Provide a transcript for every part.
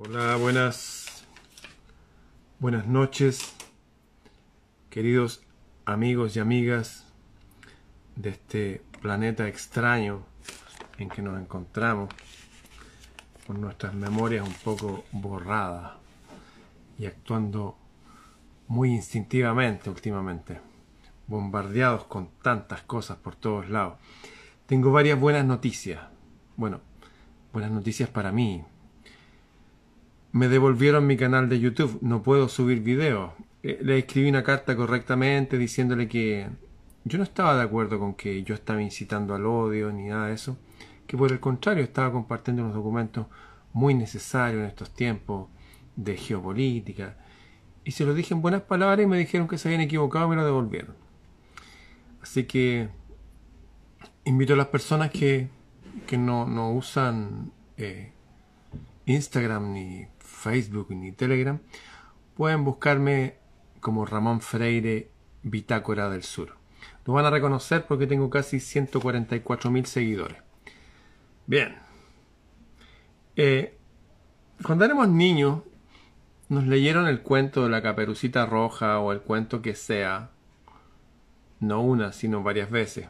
Hola, buenas, buenas noches, queridos amigos y amigas de este planeta extraño en que nos encontramos, con nuestras memorias un poco borradas y actuando muy instintivamente últimamente, bombardeados con tantas cosas por todos lados. Tengo varias buenas noticias. Bueno, buenas noticias para mí, me devolvieron mi canal de YouTube, no puedo subir videos. Eh, le escribí una carta correctamente diciéndole que yo no estaba de acuerdo con que yo estaba incitando al odio ni nada de eso, que por el contrario estaba compartiendo unos documentos muy necesarios en estos tiempos de geopolítica. Y se lo dije en buenas palabras y me dijeron que se habían equivocado y me lo devolvieron. Así que invito a las personas que, que no, no usan eh, Instagram ni Facebook ni Telegram, pueden buscarme como Ramón Freire Bitácora del Sur. Lo van a reconocer porque tengo casi 144 mil seguidores. Bien. Eh, cuando éramos niños, nos leyeron el cuento de la caperucita roja o el cuento que sea, no una, sino varias veces.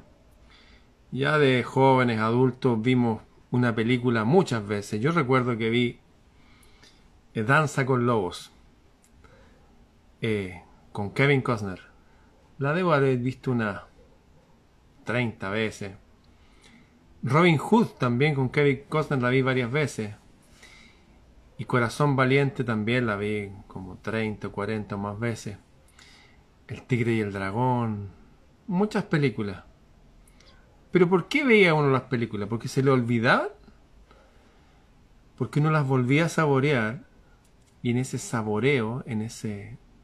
Ya de jóvenes, adultos, vimos una película muchas veces. Yo recuerdo que vi Danza con Lobos, eh, con Kevin Costner. La debo haber visto unas 30 veces. Robin Hood también con Kevin Costner la vi varias veces. Y Corazón Valiente también la vi como 30 o 40 más veces. El Tigre y el Dragón. Muchas películas. Pero ¿por qué veía uno las películas? ¿Porque se le olvidaban? Porque uno las volvía a saborear y en ese saboreo, en esa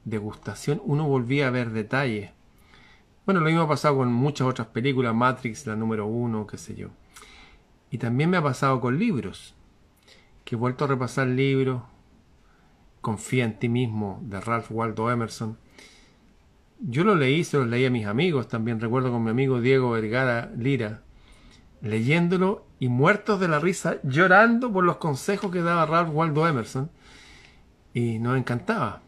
degustación, uno volvía a ver detalles. Bueno, lo mismo ha pasado con muchas otras películas, Matrix, la número uno, qué sé yo. Y también me ha pasado con libros, que he vuelto a repasar libros, Confía en ti mismo, de Ralph Waldo Emerson. Yo lo leí, se lo leí a mis amigos, también recuerdo con mi amigo Diego Vergara Lira, leyéndolo y muertos de la risa, llorando por los consejos que daba Ralph Waldo Emerson y nos encantaba.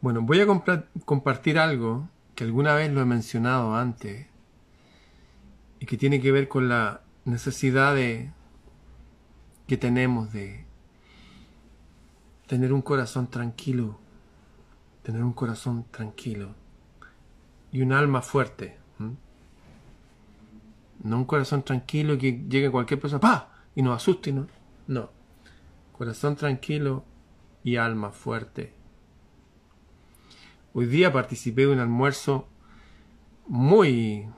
Bueno, voy a compartir algo que alguna vez lo he mencionado antes y que tiene que ver con la necesidad de, que tenemos de tener un corazón tranquilo, tener un corazón tranquilo y un alma fuerte. No un corazón tranquilo que llegue cualquier persona ¡pa! y nos asuste. No. no corazón tranquilo y alma fuerte. Hoy día participé de un almuerzo muy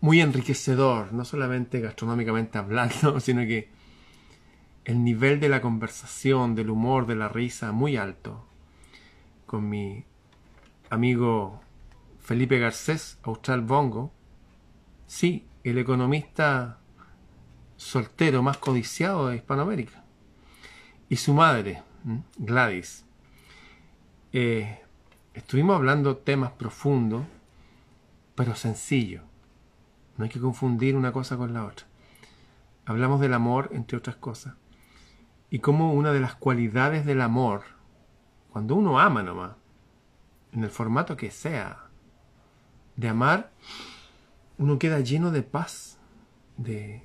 muy enriquecedor, no solamente gastronómicamente hablando, sino que el nivel de la conversación, del humor, de la risa, muy alto, con mi amigo Felipe Garcés, Austral Bongo, sí, el economista soltero más codiciado de Hispanoamérica. Y su madre, Gladys. Eh, estuvimos hablando temas profundos, pero sencillos. No hay que confundir una cosa con la otra. Hablamos del amor, entre otras cosas. Y como una de las cualidades del amor, cuando uno ama nomás, en el formato que sea, de amar, uno queda lleno de paz, de,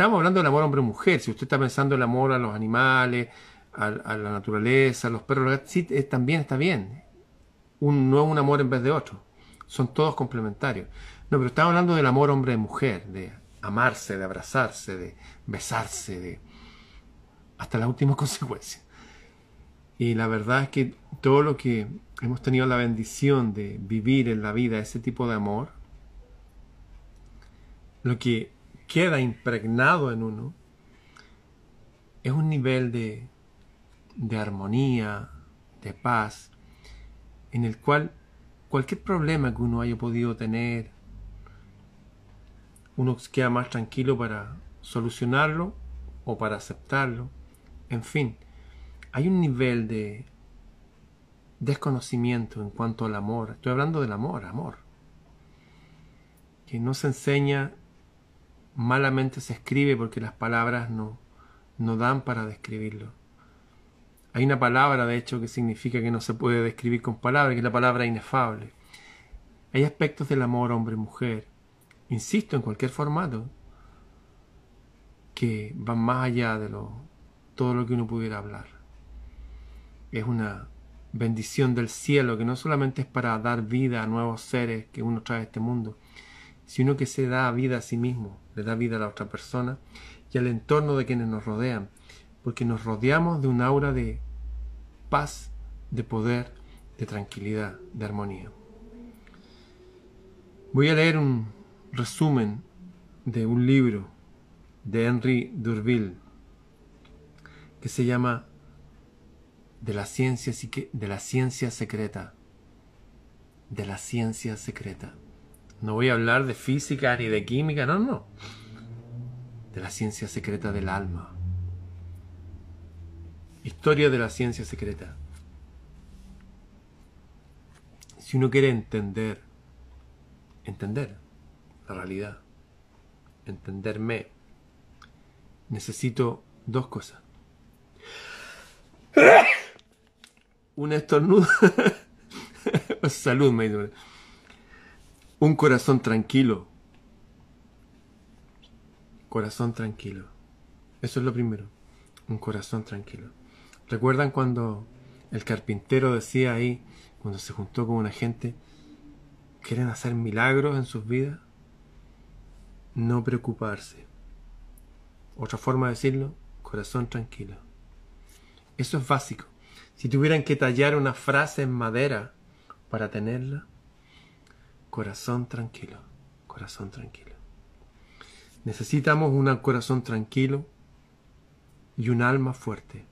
Estamos hablando del amor hombre-mujer. Si usted está pensando el amor a los animales, a, la naturaleza, a los perros, sí, eh, también está bien. Un, no es un amor en vez de otro. Son todos complementarios. No, pero estamos hablando del amor hombre-mujer, de amarse, de abrazarse, de besarse, de hasta la última consecuencia. Y la verdad es que todo lo que hemos tenido la bendición de vivir en la vida, ese tipo de amor, lo que queda impregnado en uno es un nivel de, de armonía, de paz, en el cual cualquier problema que uno haya podido tener, uno queda más tranquilo para solucionarlo o para aceptarlo. En fin, hay un nivel de desconocimiento en cuanto al amor. Estoy hablando del amor, amor. Que no se enseña malamente se escribe porque las palabras no, no dan para describirlo. Hay una palabra, de hecho, que significa que no se puede describir con palabras, que es la palabra inefable. Hay aspectos del amor hombre-mujer, insisto, en cualquier formato, que van más allá de lo, todo lo que uno pudiera hablar. Es una bendición del cielo que no solamente es para dar vida a nuevos seres que uno trae a este mundo, sino que se da vida a sí mismo, le da vida a la otra persona y al entorno de quienes nos rodean, porque nos rodeamos de un aura de paz, de poder, de tranquilidad, de armonía. Voy a leer un resumen de un libro de Henry Durville que se llama de la ciencia de la ciencia secreta de la ciencia secreta no voy a hablar de física ni de química no no. De la ciencia secreta del alma. Historia de la ciencia secreta. Si uno quiere entender entender la realidad entenderme necesito dos cosas. Un estornudo. Salud, me Un corazón tranquilo. Corazón tranquilo. Eso es lo primero. Un corazón tranquilo. ¿Recuerdan cuando el carpintero decía ahí, cuando se juntó con una gente, quieren hacer milagros en sus vidas? No preocuparse. Otra forma de decirlo, corazón tranquilo. Eso es básico. Si tuvieran que tallar una frase en madera para tenerla, corazón tranquilo, corazón tranquilo. Necesitamos un corazón tranquilo y un alma fuerte.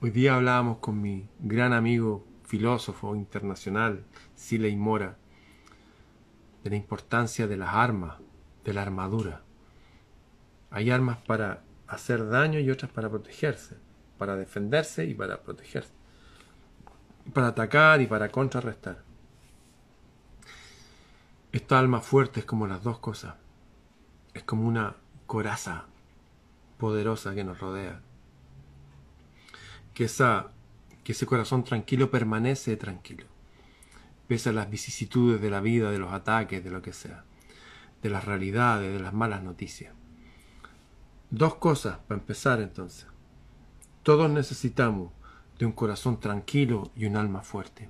Hoy día hablábamos con mi gran amigo filósofo internacional, Siley Mora, de la importancia de las armas, de la armadura. Hay armas para hacer daño y otras para protegerse para defenderse y para protegerse, para atacar y para contrarrestar. Esta alma fuerte es como las dos cosas, es como una coraza poderosa que nos rodea. Que, esa, que ese corazón tranquilo permanece tranquilo, pese a las vicisitudes de la vida, de los ataques, de lo que sea, de las realidades, de las malas noticias. Dos cosas para empezar entonces. Todos necesitamos de un corazón tranquilo y un alma fuerte.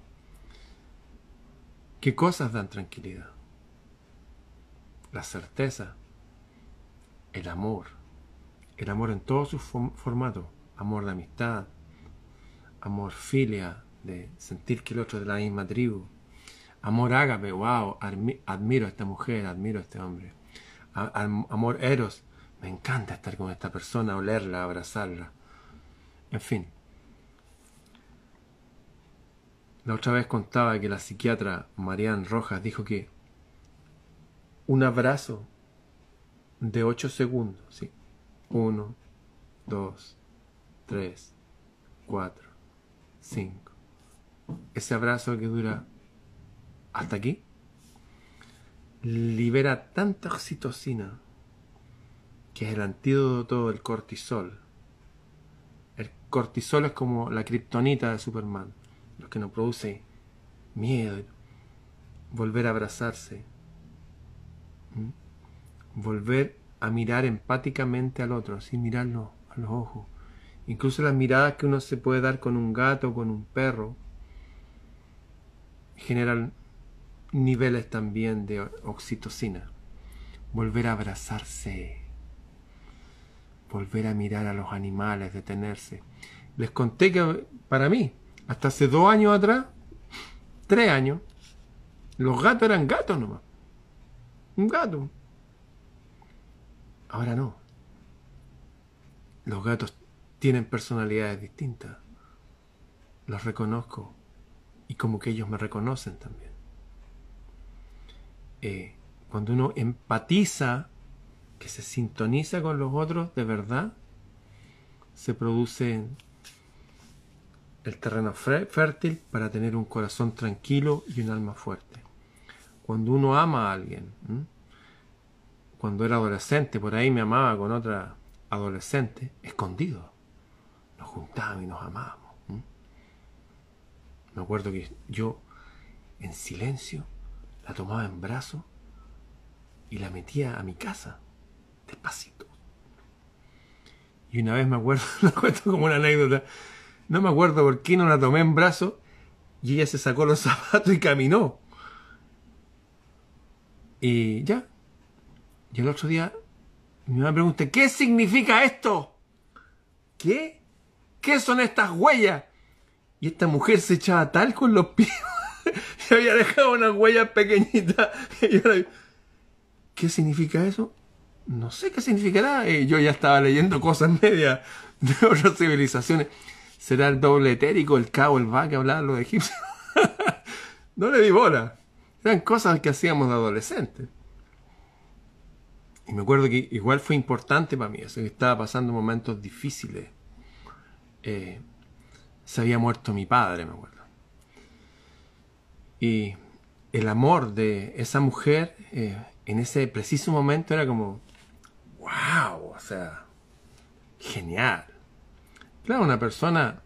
¿Qué cosas dan tranquilidad? La certeza, el amor, el amor en todos sus formatos, amor de amistad, amor filia, de sentir que el otro es de la misma tribu, amor ágape, wow, admiro a esta mujer, admiro a este hombre, amor eros, me encanta estar con esta persona, olerla, abrazarla, en fin. La otra vez contaba que la psiquiatra Marianne Rojas dijo que un abrazo de 8 segundos, ¿sí? 1, 2, 3, 4, 5. Ese abrazo que dura hasta aquí libera tanta oxitocina que es el antídoto del cortisol cortisol es como la kriptonita de Superman, lo que nos produce miedo, volver a abrazarse, volver a mirar empáticamente al otro, sin mirarlo a los ojos. Incluso las miradas que uno se puede dar con un gato con un perro generan niveles también de oxitocina. Volver a abrazarse volver a mirar a los animales, detenerse. Les conté que para mí, hasta hace dos años atrás, tres años, los gatos eran gatos nomás. Un gato. Ahora no. Los gatos tienen personalidades distintas. Los reconozco. Y como que ellos me reconocen también. Eh, cuando uno empatiza que se sintoniza con los otros de verdad, se produce el terreno fértil para tener un corazón tranquilo y un alma fuerte. Cuando uno ama a alguien, cuando era adolescente, por ahí me amaba con otra adolescentes, escondidos. Nos juntábamos y nos amábamos. Me acuerdo que yo, en silencio, la tomaba en brazos y la metía a mi casa, despacito. Y una vez me acuerdo, cuento como una anécdota, no me acuerdo por qué no la tomé en brazos y ella se sacó los zapatos y caminó. Y ya. Y el otro día mi mamá pregunta, ¿qué significa esto? ¿Qué? ¿Qué son estas huellas? Y esta mujer se echaba tal con los pies. y había dejado unas huellas pequeñitas. ¿Qué significa eso? No sé qué significará. Y yo ya estaba leyendo cosas medias de otras civilizaciones. ¿Será el doble etérico, el cabo, el va que hablaba los egipcios? no le di bola. Eran cosas que hacíamos de adolescentes. Y me acuerdo que igual fue importante para mí, que estaba pasando momentos difíciles. Eh, se había muerto mi padre, me acuerdo. Y el amor de esa mujer eh, en ese preciso momento era como, wow, o sea, genial. Claro, una persona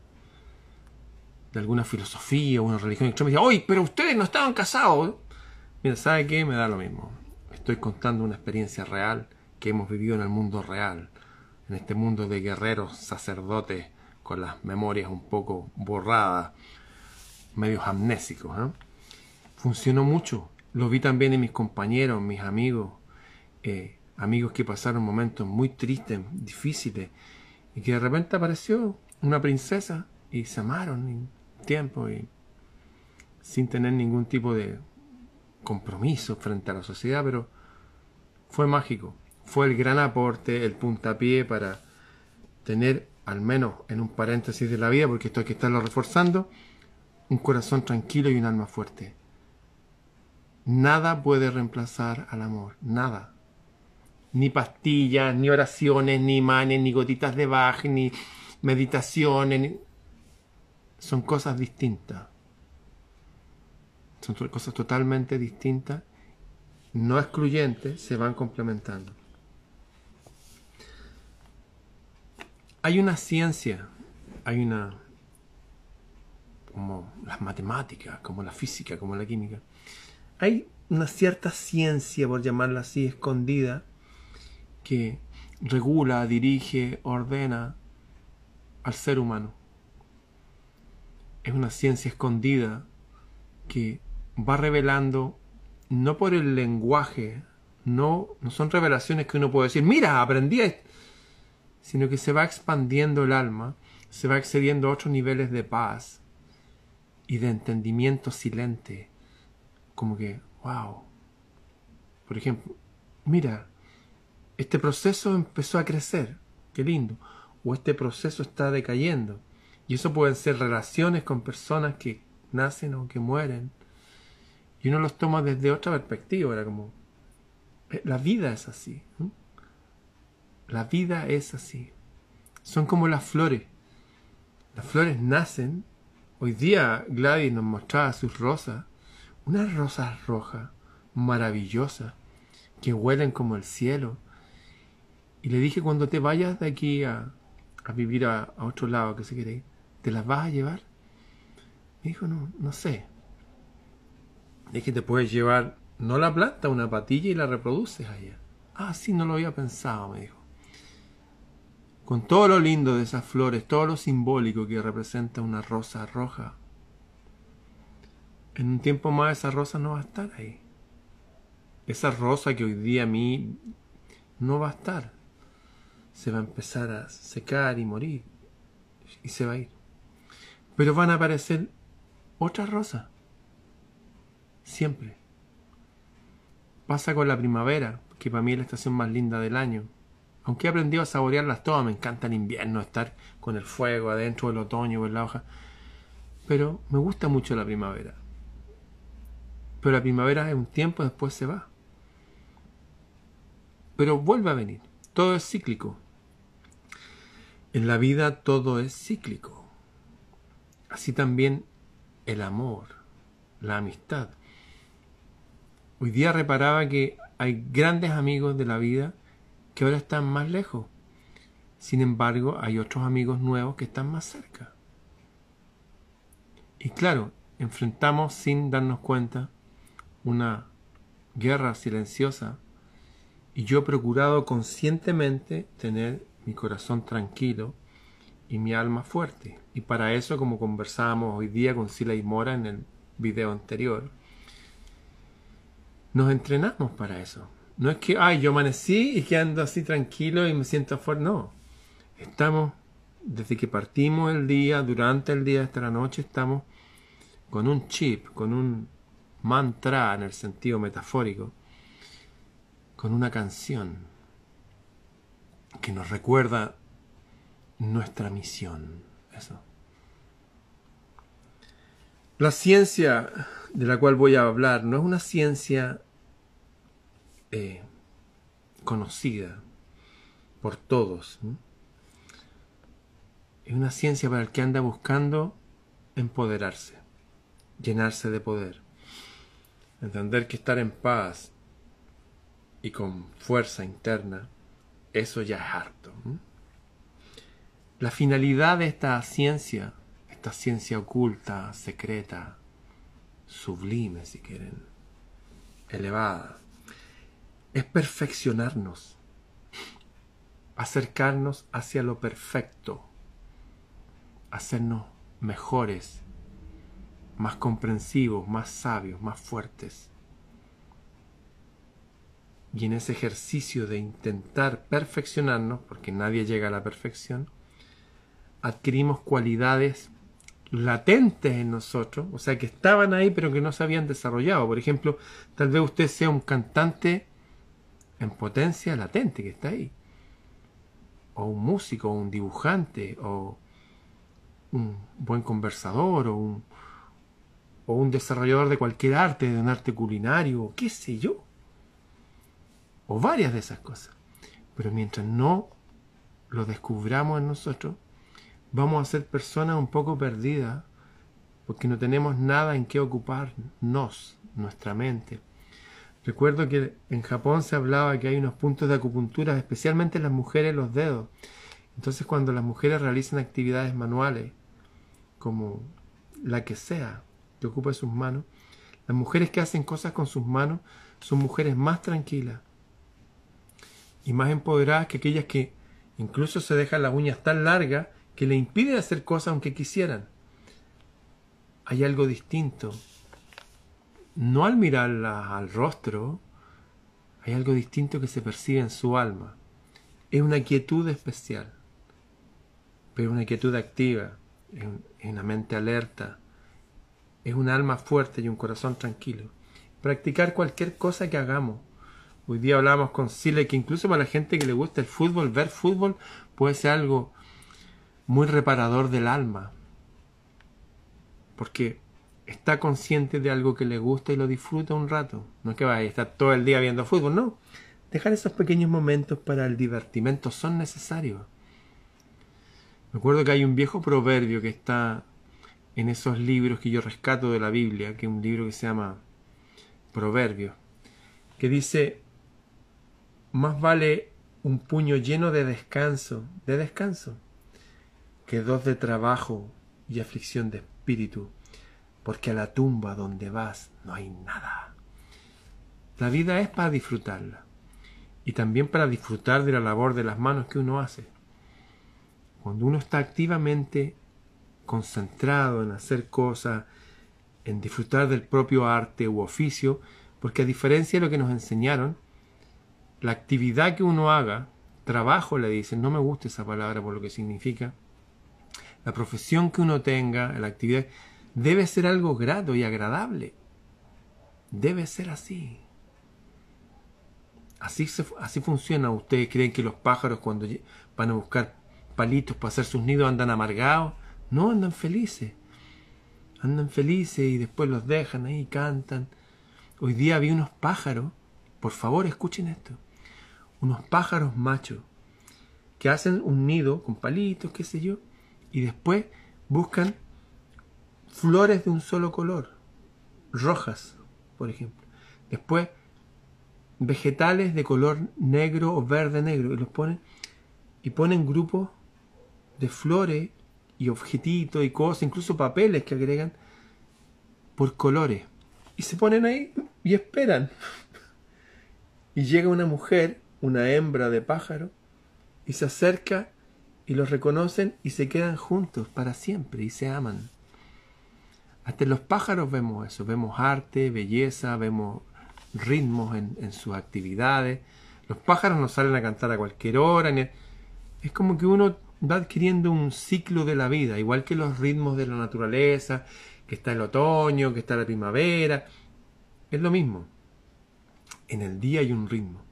de alguna filosofía o una religión extrema decía, oye, pero ustedes no estaban casados. Mira, ¿sabe qué? Me da lo mismo estoy contando una experiencia real que hemos vivido en el mundo real, en este mundo de guerreros, sacerdotes, con las memorias un poco borradas, medios amnésicos. ¿eh? Funcionó mucho. Lo vi también en mis compañeros, mis amigos, eh, amigos que pasaron momentos muy tristes, difíciles, y que de repente apareció una princesa y se amaron en tiempo y sin tener ningún tipo de compromiso frente a la sociedad, pero fue mágico. Fue el gran aporte, el puntapié para tener, al menos en un paréntesis de la vida, porque esto hay que estarlo reforzando, un corazón tranquilo y un alma fuerte. Nada puede reemplazar al amor, nada. Ni pastillas, ni oraciones, ni imanes, ni gotitas de Bach, ni meditaciones. Son cosas distintas. Son cosas totalmente distintas, no excluyentes, se van complementando. Hay una ciencia, hay una, como las matemáticas, como la física, como la química. Hay una cierta ciencia, por llamarla así, escondida, que regula, dirige, ordena al ser humano. Es una ciencia escondida que va revelando, no por el lenguaje, no, no son revelaciones que uno puede decir, mira, aprendí esto, sino que se va expandiendo el alma, se va accediendo a otros niveles de paz y de entendimiento silente, como que, wow. Por ejemplo, mira, este proceso empezó a crecer, qué lindo, o este proceso está decayendo. Y eso pueden ser relaciones con personas que nacen o que mueren, y uno los toma desde otra perspectiva, era como, la vida es así. La vida es así. Son como las flores. Las flores nacen. Hoy día Gladys nos mostraba sus rosas. Unas rosas rojas, maravillosas, que huelen como el cielo. Y le dije, cuando te vayas de aquí a, a vivir a, a, otro lado que se quiere ¿te las vas a llevar? Me dijo, no, no sé es que te puedes llevar no la planta, una patilla y la reproduces allá. Ah, sí, no lo había pensado, me dijo. Con todo lo lindo de esas flores, todo lo simbólico que representa una rosa roja. En un tiempo más esa rosa no va a estar ahí. Esa rosa que hoy día a mí no va a estar. Se va a empezar a secar y morir. Y se va a ir. Pero van a aparecer otras rosas Siempre. Pasa con la primavera, que para mí es la estación más linda del año. Aunque he aprendido a saborearlas todas, me encanta el invierno, estar con el fuego adentro, el otoño, ver la hoja. Pero me gusta mucho la primavera. Pero la primavera es un tiempo, después se va. Pero vuelve a venir. Todo es cíclico. En la vida todo es cíclico. Así también el amor, la amistad. Hoy día reparaba que hay grandes amigos de la vida que ahora están más lejos, Sin embargo, hay otros amigos nuevos que están más cerca. Y claro, enfrentamos sin darnos cuenta una guerra silenciosa y yo he procurado conscientemente tener mi corazón tranquilo y mi alma fuerte. Y para eso, como conversábamos hoy día con Sila y Mora en el video anterior, nos entrenamos para eso. No es que, ay, yo amanecí y que ando así tranquilo y me siento fuerte. No. Estamos, desde que partimos el día, durante el día hasta la noche, estamos con un chip, con un mantra en el sentido metafórico, con una canción que nos recuerda nuestra misión. Eso. La ciencia de la cual voy a hablar no es una ciencia eh, conocida por todos. Es una ciencia para el que anda buscando empoderarse, llenarse de poder. Entender que estar en paz y con fuerza interna, eso ya es harto. La finalidad de esta ciencia, esta ciencia oculta, secreta, sublime si quieren, elevada, es perfeccionarnos, acercarnos hacia lo perfecto, hacernos mejores, más comprensivos, más sabios, más fuertes. Y en ese ejercicio de intentar perfeccionarnos, porque nadie llega a la perfección, adquirimos cualidades latentes en nosotros, o sea, que estaban ahí pero que no se habían desarrollado. Por ejemplo, tal vez usted sea un cantante en potencia latente que está ahí. O un músico, o un dibujante, o un buen conversador, o un, o un desarrollador de cualquier arte, de un arte culinario, o qué sé yo. O varias de esas cosas. Pero mientras no lo descubramos en nosotros, vamos a ser personas un poco perdidas, porque no tenemos nada en qué ocuparnos, nuestra mente. Recuerdo que en Japón se hablaba que hay unos puntos de acupuntura, especialmente en las mujeres, los dedos. Entonces cuando las mujeres realizan actividades manuales, como la que sea, que ocupe sus manos, las mujeres que hacen cosas con sus manos son mujeres más tranquilas y más empoderadas que aquellas que incluso se dejan las uñas tan largas que le impiden hacer cosas aunque quisieran. Hay algo distinto no al mirarla al rostro, hay algo distinto que se percibe en su alma. Es una quietud especial, pero una quietud activa, es una mente alerta, es un alma fuerte y un corazón tranquilo. Practicar cualquier cosa que hagamos. Hoy día hablamos con Sile que incluso para la gente que le gusta el fútbol, ver fútbol puede ser algo muy reparador del alma. Porque está consciente de algo que le gusta y lo disfruta un rato. No es que vaya a estar todo el día viendo fútbol, no. Dejar esos pequeños momentos para el divertimento son necesarios. Me acuerdo que hay un viejo proverbio que está en esos libros que yo rescato de la Biblia, que es un libro que se llama Proverbios, que dice, más vale un puño lleno de descanso, de descanso, dos de trabajo y aflicción de espíritu porque a la tumba donde vas no hay nada. La vida es para disfrutarla y también para disfrutar de la labor de las manos que uno hace. Cuando uno está activamente concentrado en hacer cosas, en disfrutar del propio arte u oficio, porque a diferencia de lo que nos enseñaron, la actividad que uno haga, trabajo le dicen, no me gusta esa palabra por lo que significa, la profesión que uno tenga, la actividad, debe ser algo grato y agradable. Debe ser así. Así, así funciona. ¿Ustedes creen que los pájaros cuando van a buscar palitos para hacer sus nidos andan amargados? No, andan felices. Andan felices y después los dejan ahí, cantan. Hoy día vi unos pájaros, por favor escuchen esto, unos pájaros machos que hacen un nido con palitos, qué sé yo, y después buscan flores de un solo color, rojas, por ejemplo. Después, vegetales de color negro o verde negro, y los ponen y ponen grupos de flores y objetitos y cosas, incluso papeles que agregan por colores. Y se ponen ahí y esperan. Y llega una mujer, una hembra de pájaro, y se acerca y los reconocen y se quedan juntos para siempre y se aman. Hasta en los pájaros vemos eso, vemos arte, belleza, vemos ritmos en, sus actividades. Los pájaros no salen a cantar a cualquier hora. Es como que uno va adquiriendo un ciclo de la vida, igual que los ritmos de la naturaleza, que está el otoño, que está la primavera. Es lo mismo. En el día hay un ritmo.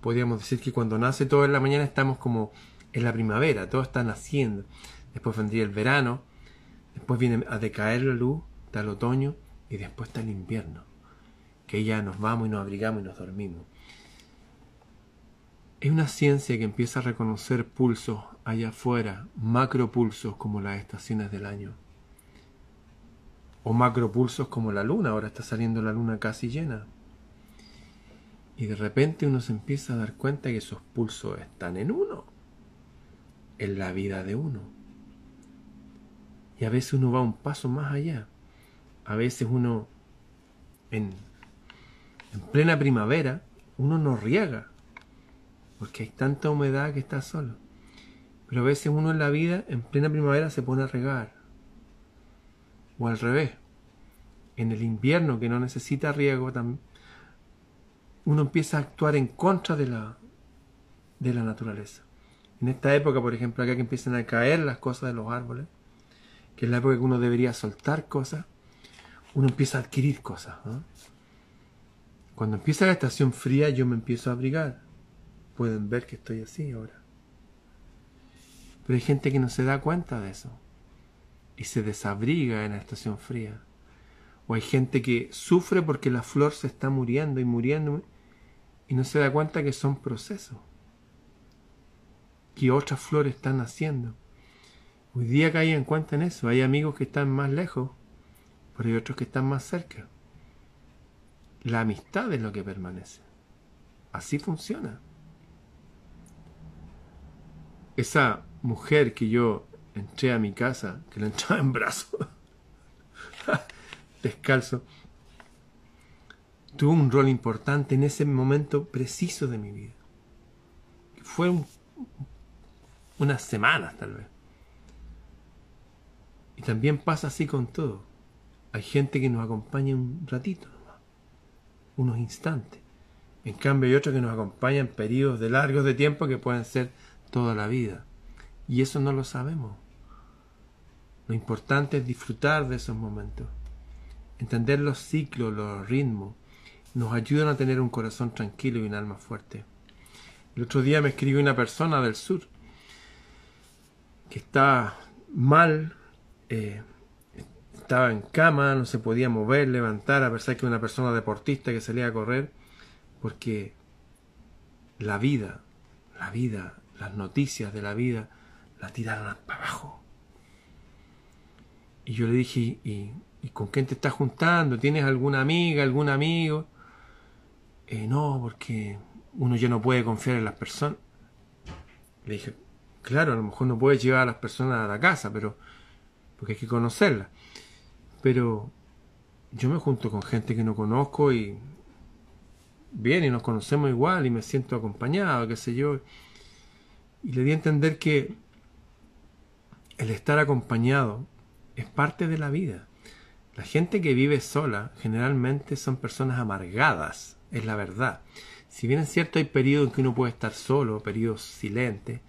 Podríamos decir que cuando nace todo en la mañana estamos como en la primavera, todo está naciendo. Después vendría el verano, después viene a decaer la luz, está el otoño y después está el invierno, que ya nos vamos y nos abrigamos y nos dormimos. Es una ciencia que empieza a reconocer pulsos allá afuera, macropulsos como las estaciones del año. O macropulsos como la luna, ahora está saliendo la luna casi llena. Y de repente uno se empieza a dar cuenta que esos pulsos están en uno en la vida de uno. Y a veces uno va un paso más allá. A veces uno, en, en plena primavera, uno no riega, porque hay tanta humedad que está solo. Pero a veces uno en la vida, en plena primavera, se pone a regar. O al revés. En el invierno, que no necesita riego, uno empieza a actuar en contra de la, de la naturaleza en esta época, por ejemplo, acá que empiezan a caer las cosas de los árboles, que es la época que uno debería soltar cosas, uno empieza a adquirir cosas. Cuando empieza la estación fría, yo me empiezo a abrigar. Pueden ver que estoy así ahora. Pero hay gente que no se da cuenta de eso y se desabriga en la estación fría. O hay gente que sufre porque la flor se está muriendo y muriendo y no se da cuenta que son procesos que otras flores están naciendo. Hoy día caí en cuenta en eso. Hay amigos que están más lejos, pero hay otros que están más cerca. La amistad es lo que permanece. Así funciona. Esa mujer que yo entré a mi casa, que la entraba en brazos, descalzo, tuvo un rol importante en ese momento preciso de mi vida. Fue un unas semanas tal vez. Y también pasa así con todo. Hay gente que nos acompaña un ratito unos instantes. En cambio hay otros que nos acompañan periodos de largos de tiempo que pueden ser toda la vida. Y eso no lo sabemos. Lo importante es disfrutar de esos momentos. Entender los ciclos, los ritmos, nos ayudan a tener un corazón tranquilo y un alma fuerte. El otro día me escribió una persona del sur que estaba mal, eh, estaba en cama, no se podía mover, levantar, a pesar que una persona deportista que salía a correr, porque la vida, la vida, las noticias de la vida, la tiraron para abajo. Y yo le dije, ¿y, con quién te estás juntando? ¿Tienes alguna amiga, algún amigo? Eh, no, porque uno ya no puede confiar en las personas. Le dije, Claro, a lo mejor no puedes llevar a las personas a la casa, pero porque hay que conocerlas. Pero yo me junto con gente que no conozco y bien, y nos conocemos igual y me siento acompañado, qué sé yo. Y le di a entender que el estar acompañado es parte de la vida. La gente que vive sola generalmente son personas amargadas, es la verdad. Si bien es cierto hay periodos en que uno puede estar solo, periodos silentes,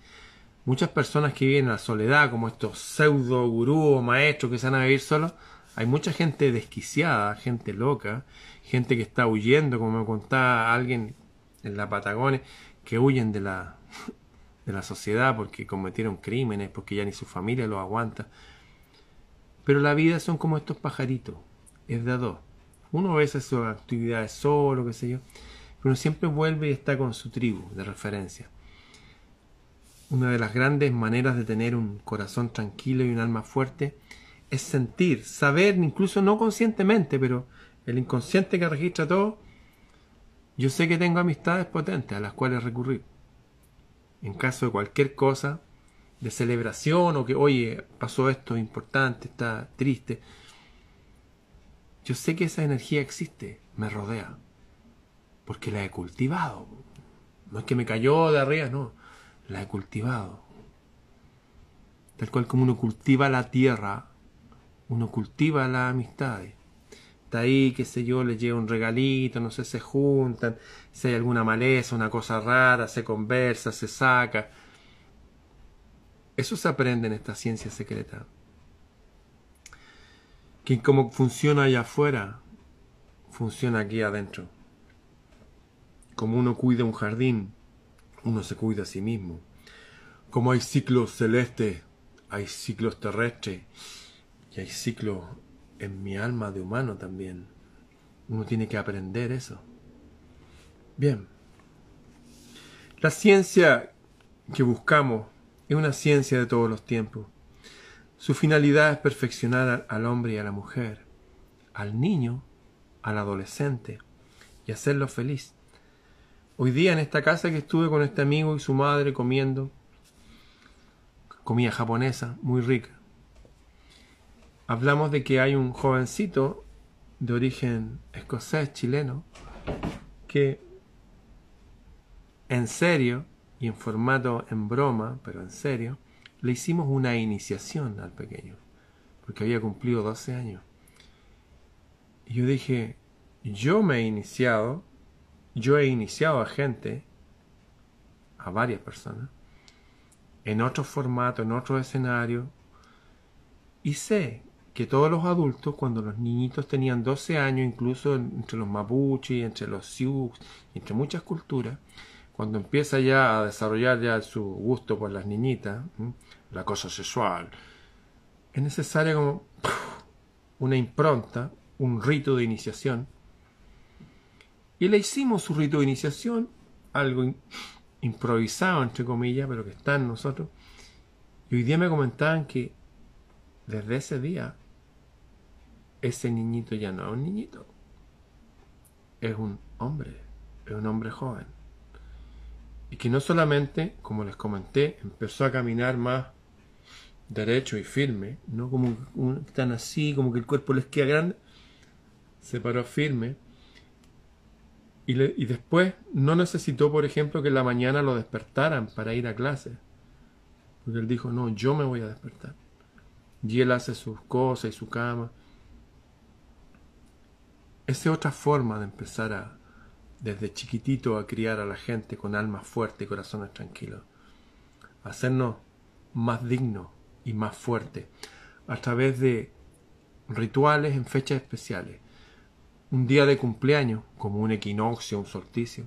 muchas personas que viven en la soledad, como estos pseudo gurús o maestros que se van a vivir solos, hay mucha gente desquiciada, gente loca, gente que está huyendo, como me contaba alguien en la Patagonia, que huyen de la, de la sociedad porque cometieron crímenes, porque ya ni su familia los aguanta. Pero la vida son como estos pajaritos, es de dos. Uno a veces sus actividades solo, qué sé yo, pero uno siempre vuelve y está con su tribu de referencia. Una de las grandes maneras de tener un corazón tranquilo y un alma fuerte es sentir, saber, incluso no conscientemente, pero el inconsciente que registra todo, yo sé que tengo amistades potentes a las cuales recurrir. en caso de cualquier cosa, de celebración o que, oye, pasó esto importante, está triste. Yo sé que esa energía existe, me rodea, porque la he cultivado. No es que me cayó de arriba, no, la he cultivado. Tal cual como uno cultiva la tierra, uno cultiva las amistades. Está ahí, qué sé yo, le lleva un regalito, no sé, se juntan, si hay alguna maleza, una cosa rara, se conversa, se saca. Eso se aprende en esta ciencia secreta. Que como funciona allá afuera, funciona aquí adentro. Como uno cuida un jardín, uno se cuida a sí mismo. Como hay ciclos celestes, hay ciclos terrestres y hay ciclos en mi alma de humano también. Uno tiene que aprender eso. Bien. La ciencia que buscamos es una ciencia de todos los tiempos. Su finalidad es perfeccionar al hombre y a la mujer, al niño, al adolescente y hacerlo feliz. Hoy día en esta casa que estuve con este amigo y su madre comiendo comida japonesa muy rica, hablamos de que hay un jovencito de origen escocés, chileno, que en serio y en formato en broma, pero en serio, le hicimos una iniciación al pequeño, porque había cumplido 12 años. Y yo dije, yo me he iniciado yo he iniciado a gente, a varias personas, en otro formato, en otro escenario, y sé que todos los adultos, cuando los niñitos tenían 12 años, incluso entre los mapuches, entre los sioux, entre muchas culturas, cuando empieza ya a desarrollar ya su gusto por las niñitas, la cosa sexual, es necesaria como una impronta, un rito de iniciación, y le hicimos su rito de iniciación, algo improvisado, entre comillas, pero que está en nosotros. Y hoy día me comentaban que desde ese día, ese niñito ya no es un niñito, es un hombre, es un hombre joven. Y que no solamente, como les comenté, empezó a caminar más derecho y firme, no como tan así, como que el cuerpo les queda grande, se paró firme y, después no necesitó, por ejemplo, que en la mañana lo despertaran para ir a clase. Porque él dijo, no, yo me voy a despertar. Y él hace sus cosas y su cama. Esa es otra forma de empezar a, desde chiquitito, a criar a la gente con almas fuertes y corazones tranquilos. Hacernos más dignos y más fuertes a través de rituales en fechas especiales un día de cumpleaños, como un equinoccio, un solsticio,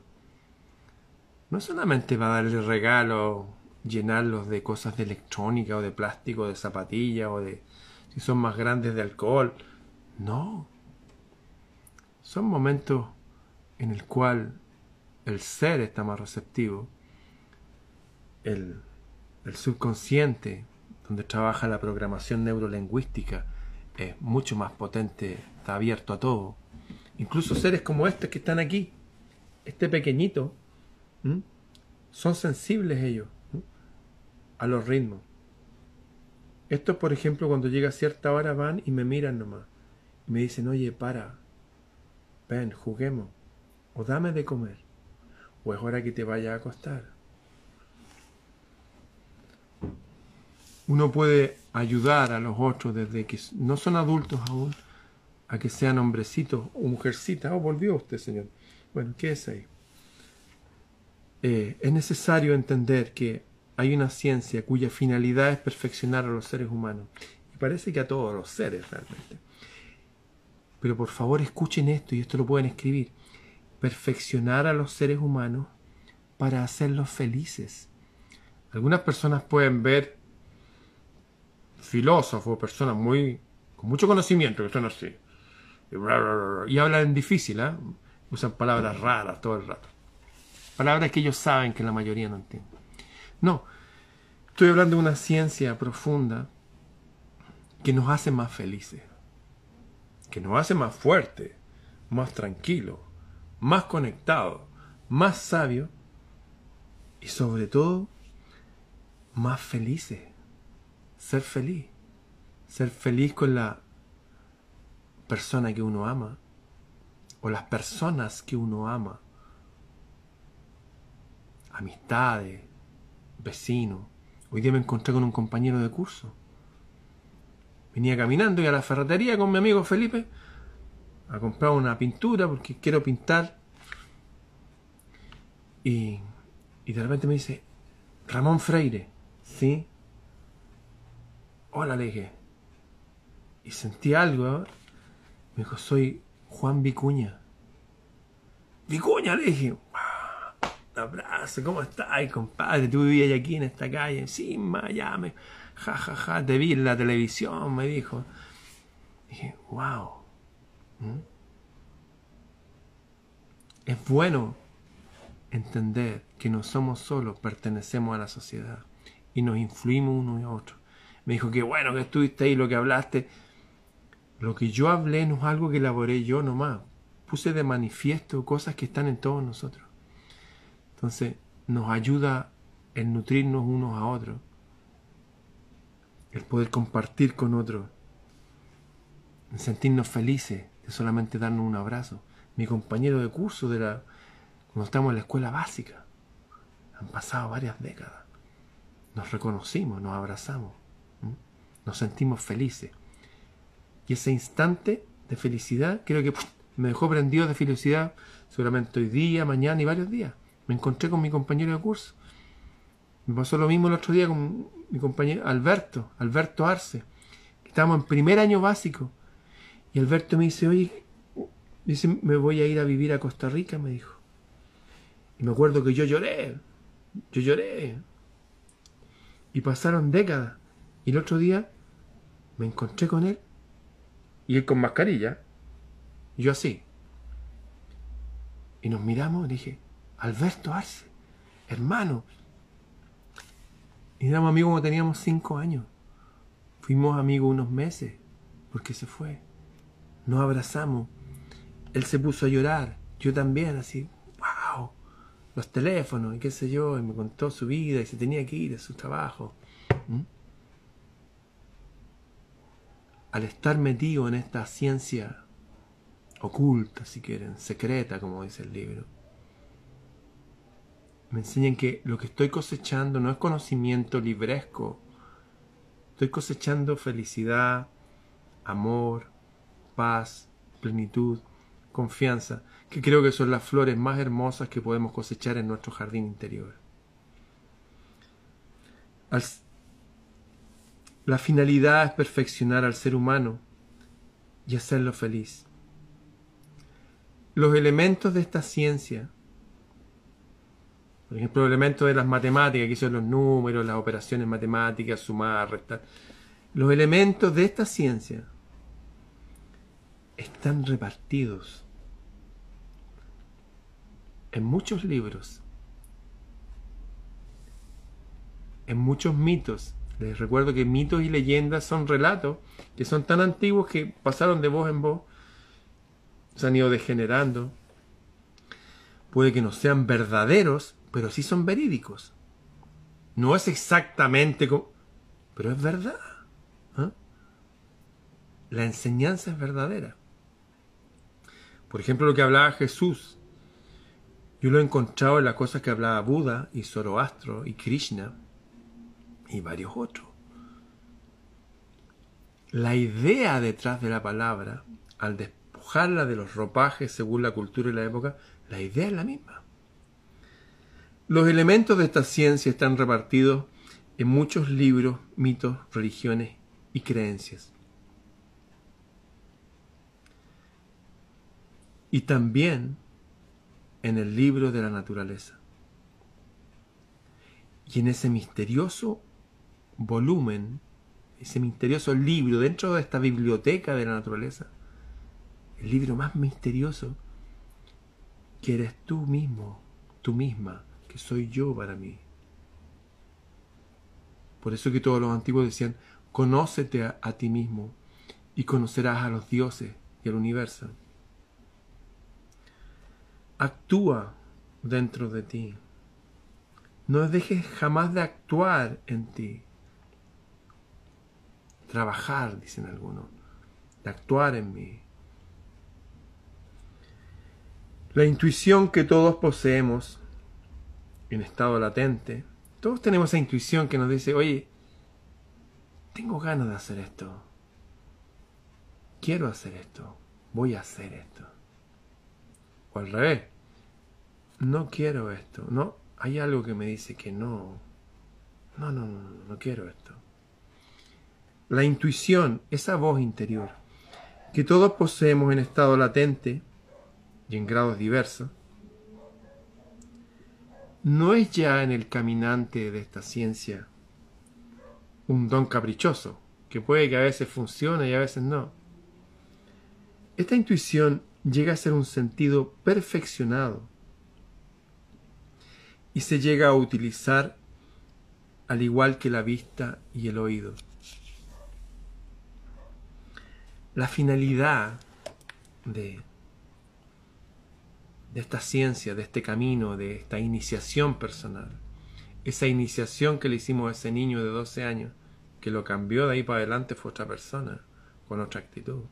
no solamente va a darle regalos, llenarlos de cosas de electrónica o de plástico, de zapatillas o de, si son más grandes, de alcohol. No. Son momentos en el cual el ser está más receptivo, el, el subconsciente, donde trabaja la programación neurolingüística, es mucho más potente, está abierto a todo. Incluso seres como este que están aquí, este pequeñito, son sensibles ellos a los ritmos. Estos, por ejemplo, cuando llega cierta hora van y me miran nomás. Y me dicen, oye, para, ven, juguemos, o dame de comer, o es hora que te vaya a acostar. Uno puede ayudar a los otros desde que no son adultos aún, a que sean hombrecitos o mujercitas. Oh, volvió usted, Señor. Bueno, ¿qué es ahí? Eh, es necesario entender que hay una ciencia cuya finalidad es perfeccionar a los seres humanos. Y parece que a todos los seres realmente. Pero por favor escuchen esto y esto lo pueden escribir. Perfeccionar a los seres humanos para hacerlos felices. Algunas personas pueden ver filósofos, personas muy con mucho conocimiento que son así y hablan difícil, ¿eh? usan palabras raras todo el rato. Palabras que ellos saben que la mayoría no entiende. No, estoy hablando de una ciencia profunda que nos hace más felices, que nos hace más fuertes, más tranquilos, más conectados, más sabios y sobre todo más felices. Ser feliz. Ser feliz con la persona que uno ama o las personas que uno ama. Amistades, vecinos. Hoy día me encontré con un compañero de curso. Venía caminando y a la ferretería con mi amigo Felipe a comprar una pintura porque quiero pintar. Y, y de repente me dice, Ramón Freire, ¿sí? Hola, le dije. Y sentí algo. ¿eh? Me dijo, soy Juan Vicuña. Vicuña, le dije. Un abrazo, ¿cómo estás, compadre? Tú vivías aquí en esta calle. Sí, Miami. Ja, ja, ja, te vi en la televisión, me dijo. Dije, wow. ¿Mm? Es bueno entender que no somos solos, pertenecemos a la sociedad y nos influimos uno y otro. Me dijo que bueno que estuviste ahí, lo que hablaste. Lo que yo hablé no es algo que elaboré yo nomás. Puse de manifiesto cosas que están en todos nosotros. Entonces, nos ayuda el nutrirnos unos a otros, el poder compartir con otros, sentirnos felices de solamente darnos un abrazo. Mi compañero de curso de la, cuando estamos en la escuela básica, han pasado varias décadas. Nos reconocimos, nos abrazamos, nos sentimos felices. Y ese instante de felicidad, creo que me dejó prendido de felicidad seguramente hoy día, mañana y varios días. Me encontré con mi compañero de curso. Me pasó lo mismo el otro día con mi compañero Alberto, Alberto Arce. Estábamos en primer año básico. Y Alberto me dice, oye, dice, me voy a ir a vivir a Costa Rica, me dijo. Y me acuerdo que yo lloré, yo lloré. Y pasaron décadas. Y el otro día me encontré con él y él con mascarilla, yo así. Y nos miramos y dije, Alberto Arce, hermano. Y éramos amigos cuando teníamos cinco años. Fuimos amigos unos meses, porque se fue. Nos abrazamos. Él se puso a llorar, yo también, así, wow, los teléfonos y qué sé yo, y me contó su vida y se tenía que ir a su trabajo. ¿Mm? Al estar metido en esta ciencia oculta, si quieren, secreta, como dice el libro, me enseñan que lo que estoy cosechando no es conocimiento libresco, estoy cosechando felicidad, amor, paz, plenitud, confianza, que creo que son las flores más hermosas que podemos cosechar en nuestro jardín interior. La finalidad es perfeccionar al ser humano y hacerlo feliz. Los elementos de esta ciencia, por ejemplo, los elementos de las matemáticas, que son los números, las operaciones matemáticas, sumar, restar, los elementos de esta ciencia están repartidos en muchos libros, en muchos mitos les recuerdo que mitos y leyendas son relatos que son tan antiguos que pasaron de voz en voz, se han ido degenerando. Puede que no sean verdaderos, pero sí son verídicos. No es exactamente como... Pero es verdad. ¿ah? La enseñanza es verdadera. Por ejemplo, lo que hablaba Jesús. Yo lo he encontrado en las cosas que hablaba Buda y Zoroastro y Krishna y varios otros. La idea detrás de la palabra, al despojarla de los ropajes según la cultura y la época, la idea es la misma. Los elementos de esta ciencia están repartidos en muchos libros, mitos, religiones y creencias. Y también en el libro de la naturaleza. Y en ese misterioso volumen, ese misterioso libro dentro de esta biblioteca de la naturaleza, el libro más misterioso, que eres tú mismo, tú misma, que soy yo para mí. Por eso que todos los antiguos decían, conócete a, ti mismo y conocerás a los dioses y al universo. Actúa dentro de ti. No dejes jamás de actuar en ti. Trabajar, dicen algunos. De actuar en mí. La intuición que todos poseemos en estado latente, todos tenemos esa intuición que nos dice, oye, tengo ganas de hacer esto. Quiero hacer esto. Voy a hacer esto. O al revés. No quiero esto. No, hay algo que me dice que no. No, no, no, no quiero esto. La intuición, esa voz interior, que todos poseemos en estado latente y en grados diversos, no es ya en el caminante de esta ciencia un don caprichoso, que puede que a veces funcione y a veces no. Esta intuición llega a ser un sentido perfeccionado y se llega a utilizar al igual que la vista y el oído. La finalidad de, de esta ciencia, de este camino, de esta iniciación personal, esa iniciación que le hicimos a ese niño de 12 años, que lo cambió de ahí para adelante fue otra persona, con otra actitud.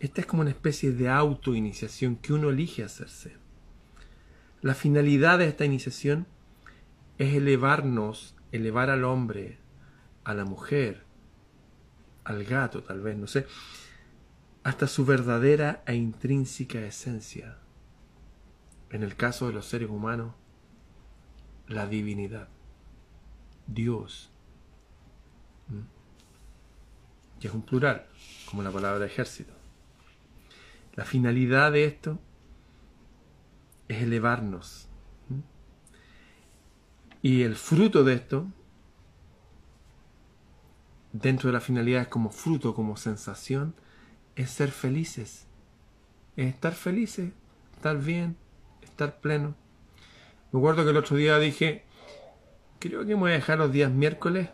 Esta es como una especie de autoiniciación que uno elige hacerse. La finalidad de esta iniciación es elevarnos, elevar al hombre, a la mujer, al gato tal vez, no sé, hasta su verdadera e intrínseca esencia. En el caso de los seres humanos, la divinidad, Dios, que es un plural, como la palabra ejército. La finalidad de esto es elevarnos. Y el fruto de esto, dentro de la finalidad es como fruto, como sensación, es ser felices. Es estar felices, estar bien, estar pleno. Me acuerdo que el otro día dije, creo que me voy a dejar los días miércoles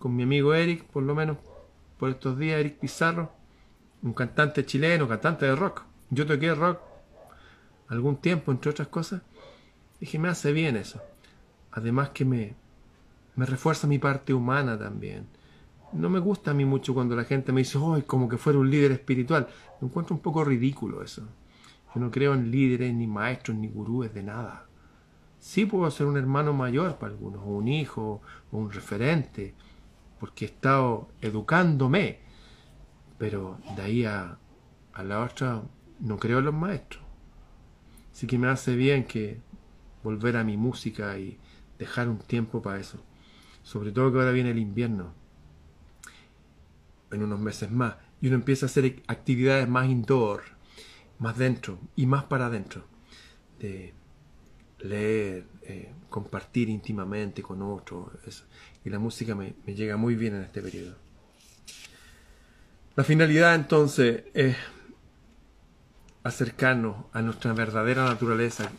con mi amigo Eric, por lo menos por estos días, Eric Pizarro, un cantante chileno, cantante de rock. Yo toqué rock algún tiempo, entre otras cosas. Dije, me hace bien eso. Además que me, me refuerza mi parte humana también. No me gusta a mí mucho cuando la gente me dice, oh, como que fuera un líder espiritual. Me encuentro un poco ridículo eso. Yo no creo en líderes, ni maestros, ni gurúes de nada. Sí puedo ser un hermano mayor para algunos, o un hijo, o un referente, porque he estado educándome. Pero de ahí a, a la otra, no creo en los maestros. Así que me hace bien que volver a mi música y dejar un tiempo para eso. Sobre todo que ahora viene el invierno. En unos meses más. Y uno empieza a hacer actividades más indoor, más dentro y más para adentro. De leer, eh, compartir íntimamente con otros. Y la música me, llega muy bien en este periodo. La finalidad entonces es acercarnos a nuestra verdadera naturaleza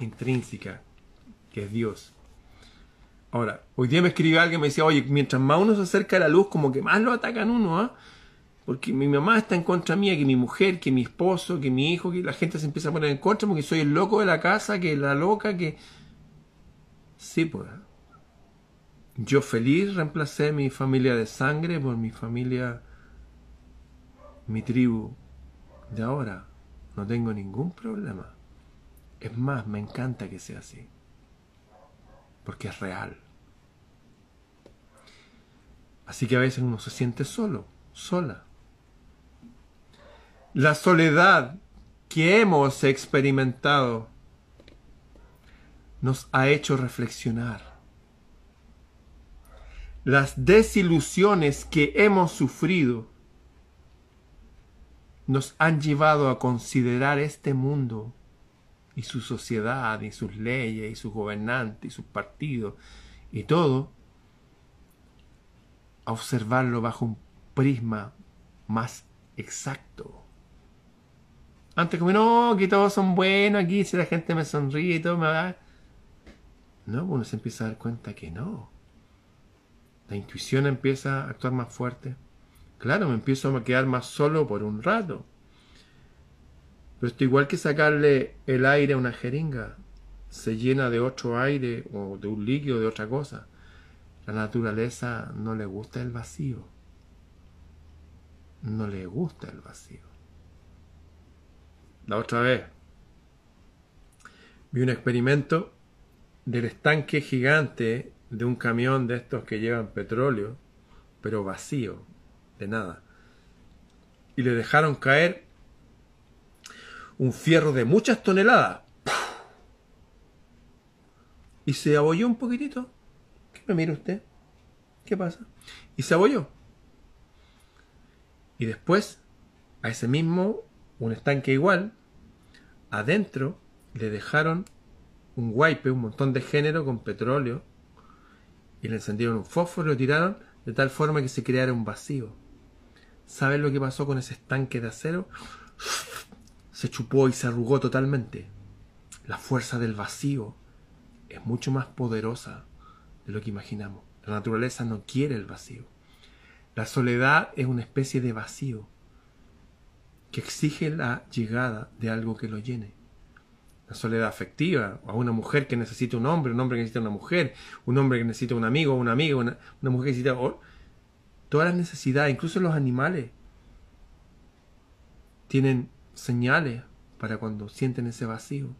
intrínseca, que es Dios. Ahora, hoy día me escribió alguien y me decía, oye, mientras más uno se acerca a la luz, como que más lo atacan uno, ¿ah? Porque mi mamá está en contra mía, que mi mujer, que mi esposo, que mi hijo, que la gente se empieza a poner en contra porque soy el loco de la casa, que la loca, que... Sí, pues. Yo feliz reemplacé mi familia de sangre por mi familia, mi tribu de ahora. No tengo ningún problema. Es más, me encanta que sea así. Porque es real. Así que a veces uno se siente solo, sola. La soledad que hemos experimentado nos ha hecho reflexionar. Las desilusiones que hemos sufrido nos han llevado a considerar este mundo y su sociedad y sus leyes y sus gobernantes y sus partidos y todo a observarlo bajo un prisma más exacto. Antes como, no, que todos son buenos aquí, si la gente me sonríe y todo me va... No, uno se empieza a dar cuenta que no. La intuición empieza a actuar más fuerte. Claro, me empiezo a quedar más solo por un rato. Pero esto igual que sacarle el aire a una jeringa. se llena de otro aire o de un líquido, de otra cosa. La naturaleza no le gusta el vacío. No le gusta el vacío. La otra vez vi un experimento del estanque gigante de un camión de estos que llevan petróleo, pero vacío, de nada. Y le dejaron caer un fierro de muchas toneladas. Y se abolló un poquitito. ¿Qué me mira usted? ¿Qué pasa? Y se abolló. Y después, a ese mismo, un estanque igual, adentro le dejaron un wipe, un montón de género con petróleo, y le encendieron un fósforo y lo tiraron de tal forma que se creara un vacío. ¿Sabes lo que pasó con ese estanque de acero? Se chupó y se arrugó totalmente. La fuerza del vacío es mucho más poderosa de lo que imaginamos. La naturaleza no quiere el vacío. La soledad es una especie de vacío que exige la llegada de algo que lo llene. La soledad afectiva, a una mujer que necesita un hombre, un hombre que necesita una mujer, un hombre que necesita un amigo, una amiga, una, mujer que necesita... todas las necesidades, incluso los animales, tienen señales para cuando sienten ese vacío.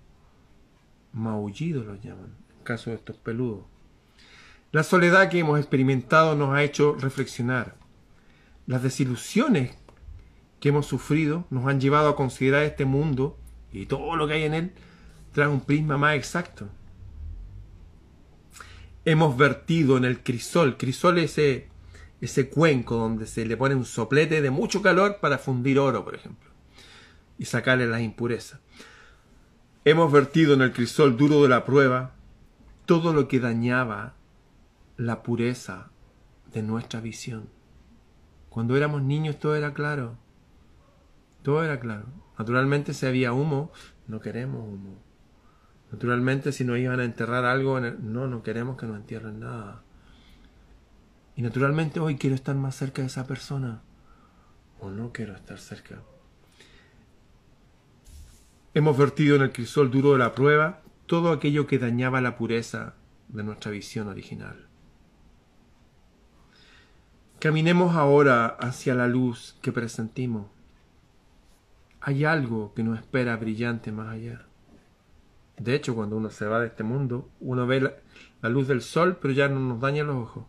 Maullido lo llaman, en caso de estos peludos. La soledad que hemos experimentado nos ha hecho reflexionar. Las desilusiones que hemos sufrido nos han llevado a considerar este mundo y todo lo que hay en él tras un prisma más exacto. Hemos vertido en el crisol, crisol ese, ese cuenco donde se le pone un soplete de mucho calor para fundir oro, por ejemplo, y sacarle las impurezas. Hemos vertido en el crisol duro de la prueba todo lo que dañaba la pureza de nuestra visión. Cuando éramos niños todo era claro. Todo era claro. Naturalmente si había humo, no queremos humo. Naturalmente si nos iban a enterrar algo, no, no queremos que nos entierren nada. Y naturalmente hoy quiero estar más cerca de esa persona. O no quiero estar cerca. Hemos vertido en el crisol duro de la prueba todo aquello que dañaba la pureza de nuestra visión original. Caminemos ahora hacia la luz que presentimos. Hay algo que nos espera brillante más allá. De hecho, cuando uno se va de este mundo, uno ve la, luz del sol, pero ya no nos daña los ojos.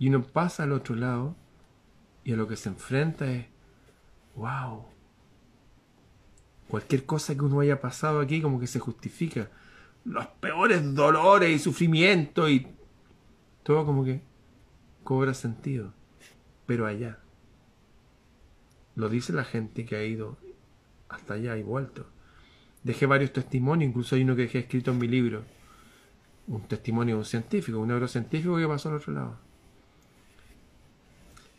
Y uno pasa al otro lado y a lo que se enfrenta es, wow. Cualquier cosa que uno haya pasado aquí como que se justifica. Los peores dolores y sufrimientos y todo como que cobra sentido, pero allá. Lo dice la gente que ha ido hasta allá y vuelto. Dejé varios testimonios, incluso hay uno que dejé escrito en mi libro. Un testimonio de un científico, un neurocientífico que pasó al otro lado.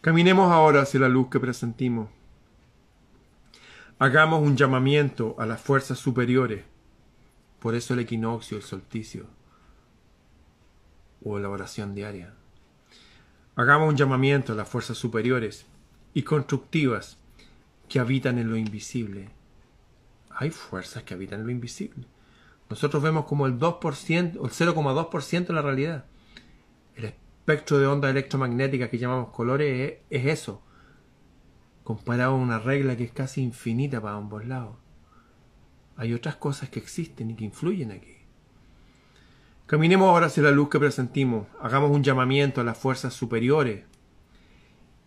Caminemos ahora hacia la luz que presentimos. Hagamos un llamamiento a las fuerzas superiores. Por eso el equinoccio, el solsticio o la oración diaria. Hagamos un llamamiento a las fuerzas superiores y constructivas que habitan en lo invisible. Hay fuerzas que habitan en lo invisible. Nosotros vemos como el 2% o el 0,2% de la realidad. El espectro de ondas electromagnéticas que llamamos colores es, es eso, comparado a una regla que es casi infinita para ambos lados. Hay otras cosas que existen y que influyen aquí. Caminemos ahora hacia la luz que presentimos, hagamos un llamamiento a las fuerzas superiores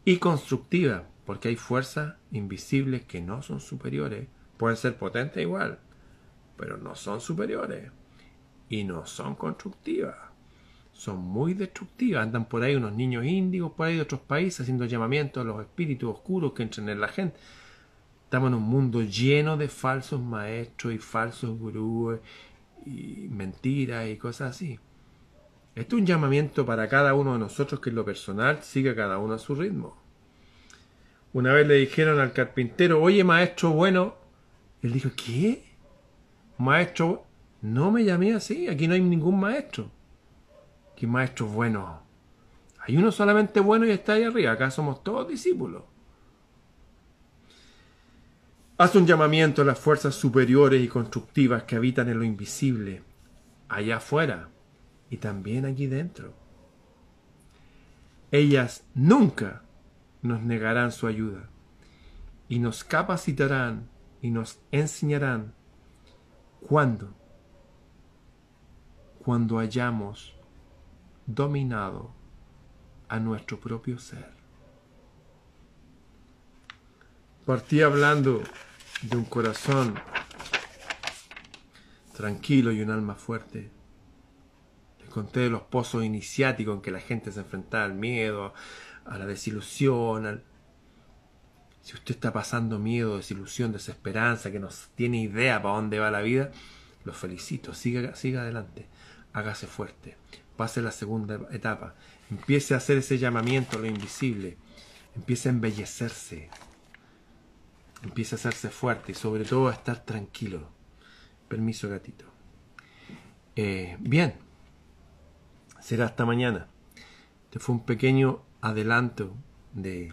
y constructivas, porque hay fuerzas invisibles que no son superiores, pueden ser potentes igual, pero no son superiores y no son constructivas. Son muy destructivas. Andan por ahí unos niños índigos por ahí de otros países haciendo llamamientos a los espíritus oscuros que entren en la gente. Estamos en un mundo lleno de falsos maestros y falsos gurúes y mentiras y cosas así. Esto es un llamamiento para cada uno de nosotros que en lo personal siga cada uno a su ritmo. Una vez le dijeron al carpintero, oye maestro bueno, él dijo, ¿qué? Maestro, no me llamé así, aquí no hay ningún maestro. ¿Qué maestro bueno? Hay uno solamente bueno y está ahí arriba, acá somos todos discípulos. Haz un llamamiento a las fuerzas superiores y constructivas que habitan en lo invisible. allá afuera y también aquí dentro. Ellas nunca nos negarán su ayuda y nos capacitarán y nos enseñarán cuando, cuando hayamos dominado a nuestro propio ser. Partí hablando de un corazón tranquilo y un alma fuerte. Les conté de los pozos iniciáticos en que la gente se enfrentaba al miedo, a la desilusión. Si usted está pasando miedo, desilusión, desesperanza, que no tiene idea para dónde va la vida, lo felicito. Siga, siga adelante. Hágase fuerte. Pase la segunda etapa. Empiece a hacer ese llamamiento a lo invisible. Empiece a embellecerse. Empiece a hacerse fuerte y sobre todo a estar tranquilo. Permiso, gatito. Eh, bien. Será hasta mañana. Este fue un pequeño adelanto de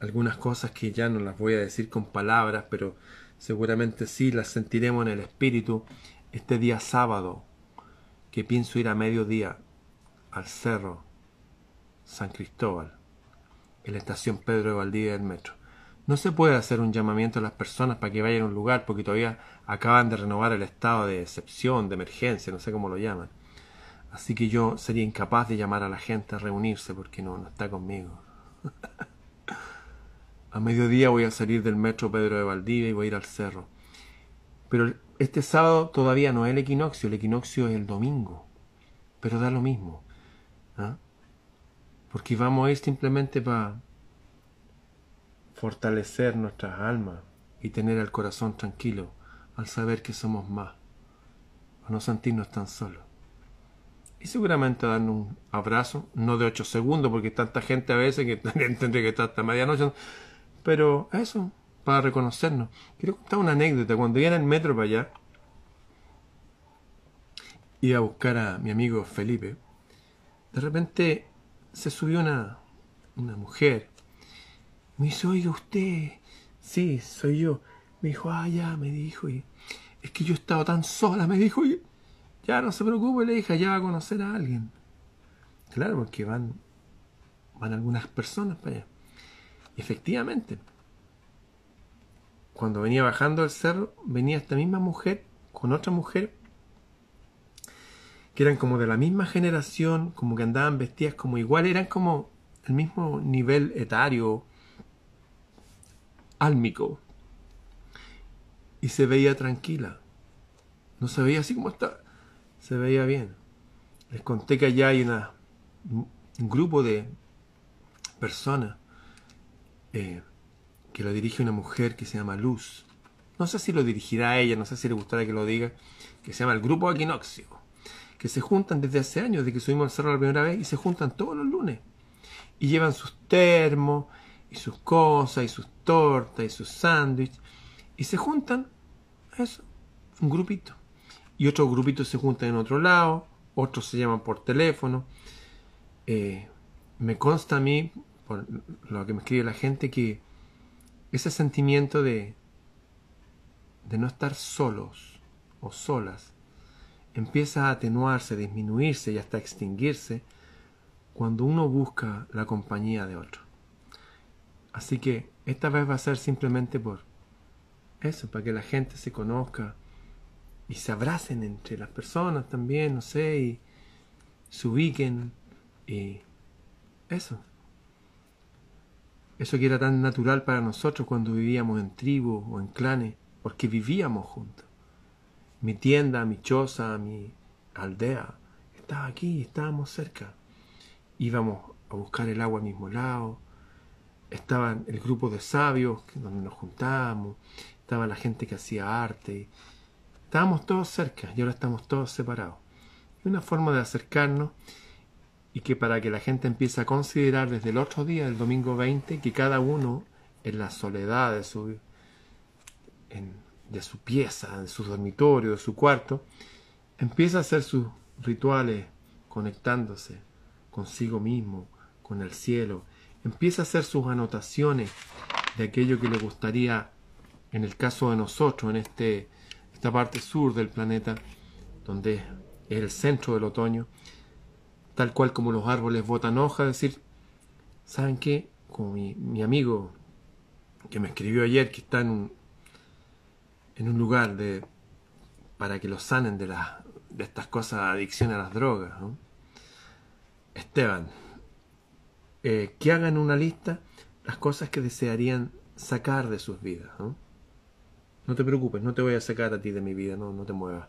algunas cosas que ya no las voy a decir con palabras, pero seguramente sí las sentiremos en el espíritu este día sábado, que pienso ir a mediodía al cerro San Cristóbal, en la estación Pedro de Valdivia del metro. No se puede hacer un llamamiento a las personas para que vayan a un lugar porque todavía acaban de renovar el estado de excepción, de emergencia, no sé cómo lo llaman. Así que yo sería incapaz de llamar a la gente a reunirse porque no, está conmigo. a mediodía voy a salir del metro Pedro de Valdivia y voy a ir al cerro. Pero este sábado todavía no es el equinoccio, el equinoccio es el domingo. Pero da lo mismo. ¿ah? Porque vamos a ir simplemente para fortalecer nuestras almas y tener el corazón tranquilo al saber que somos más, a no sentirnos tan solos. Y seguramente darnos un abrazo, no de ocho segundos, porque tanta gente a veces que tendría que estar hasta medianoche, pero eso, para reconocernos. Quiero contar una anécdota. Cuando iba en el metro para allá, iba a buscar a mi amigo Felipe, de repente se subió una, una mujer me dice, oiga usted, sí, soy yo. Me dijo, ah, ya, me dijo, y es que yo he estado tan sola, me dijo, y ya no se preocupe, le dije, ya va a conocer a alguien. Claro, porque van, van algunas personas para allá. efectivamente, cuando venía bajando el cerro, venía esta misma mujer con otra mujer que eran como de la misma generación, como que andaban vestidas como igual, eran como el mismo nivel etario, álmico. Y se veía tranquila. No se veía así como está. Se veía bien. Les conté que allá hay un grupo de personas eh, que lo dirige una mujer que se llama Luz. No sé si lo dirigirá a ella, no sé si le gustará que lo diga, que se llama el Grupo Aquinoxio, que se juntan desde hace años, desde que subimos al cerro la primera vez, y se juntan todos los lunes. Y llevan sus termos, y sus cosas, y sus tortas, y sus sándwiches, y se juntan, eso, un grupito. Y otros grupitos se juntan en otro lado, otros se llaman por teléfono. Eh, me consta a mí, por lo que me escribe la gente, que ese sentimiento de, de no estar solos o solas empieza a atenuarse, disminuirse y hasta extinguirse cuando uno busca la compañía de otro. Así que esta vez va a ser simplemente por eso, para que la gente se conozca y se abracen entre las personas también, no sé, y se ubiquen y eso. Eso que era tan natural para nosotros cuando vivíamos en tribus o en clanes, porque vivíamos juntos. Mi tienda, mi choza, mi aldea, estaba aquí, estábamos cerca. Íbamos a buscar el agua al mismo lado, estaban el grupo de sabios donde nos juntábamos, estaba la gente que hacía arte, estábamos todos cerca y ahora estamos todos separados. Y una forma de acercarnos y que para que la gente empiece a considerar desde el otro día, el domingo 20, que cada uno en la soledad de su, de su pieza, de su dormitorio, de su cuarto, empieza a hacer sus rituales conectándose consigo mismo, con el cielo, empieza a hacer sus anotaciones de aquello que le gustaría, en el caso de nosotros, en este, esta parte sur del planeta, donde es el centro del otoño, tal cual como los árboles botan hoja, es decir, ¿saben qué? Como mi, amigo que me escribió ayer, que está en un, en un lugar de, para que lo sanen de, las de estas cosas, adicción a las drogas, Esteban, eh, que hagan una lista las cosas que desearían sacar de sus vidas. ¿no? te preocupes, no te voy a sacar a ti de mi vida, no, no te muevas.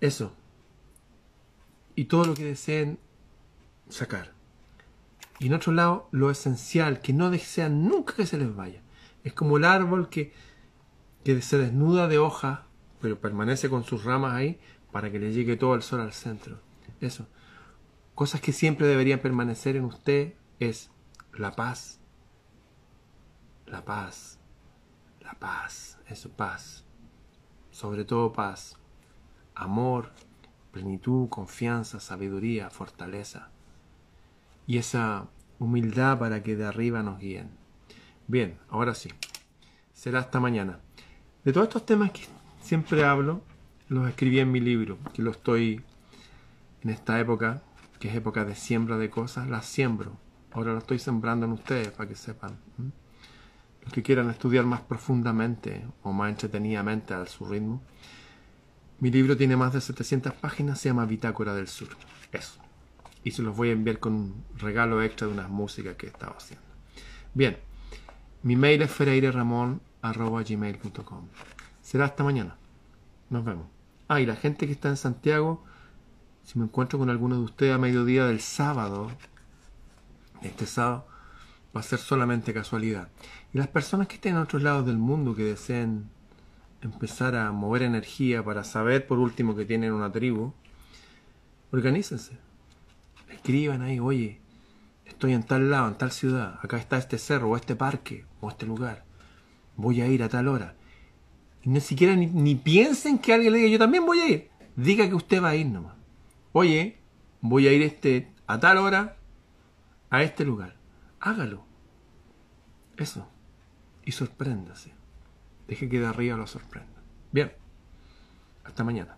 Eso. Y todo lo que deseen sacar. Y en otro lado, lo esencial, que no desean nunca que se les vaya. Es como el árbol que, que se desnuda de hojas, pero permanece con sus ramas ahí para que le llegue todo el sol al centro. Eso. Cosas que siempre deberían permanecer en usted es la paz. La paz. La paz. Eso, paz. Sobre todo paz. Amor, plenitud, confianza, sabiduría, fortaleza. Y esa humildad para que de arriba nos guíen. Bien, ahora sí. Será hasta mañana. De todos estos temas que siempre hablo, los escribí en mi libro, que lo estoy en esta época, que es época de siembra de cosas, las siembro. Ahora lo estoy sembrando en ustedes para que sepan. Los que quieran estudiar más profundamente o más entretenidamente a su ritmo. Mi libro tiene más de 700 páginas, se llama Bitácora del Sur. Eso. Y se los voy a enviar con un regalo extra de unas músicas que he estado haciendo. Bien. Mi mail es ferreireramon.gmail.com Será hasta mañana. Nos vemos. Ah, y la gente que está en Santiago, si me encuentro con alguno de ustedes a mediodía del sábado, este sábado, va a ser solamente casualidad. Y las personas que estén en otros lados del mundo que deseen empezar a mover energía para saber por último que tienen una tribu, organícense. Escriban ahí, oye, estoy en tal lado, en tal ciudad, acá está este cerro, o este parque, o este lugar. Voy a ir a tal hora ni siquiera ni, piensen que alguien le diga, yo también voy a ir. Diga que usted va a ir nomás. Oye, voy a ir este, a tal hora a este lugar. Hágalo. Eso. Y sorpréndase. Deje que de arriba lo sorprenda. Bien. Hasta mañana.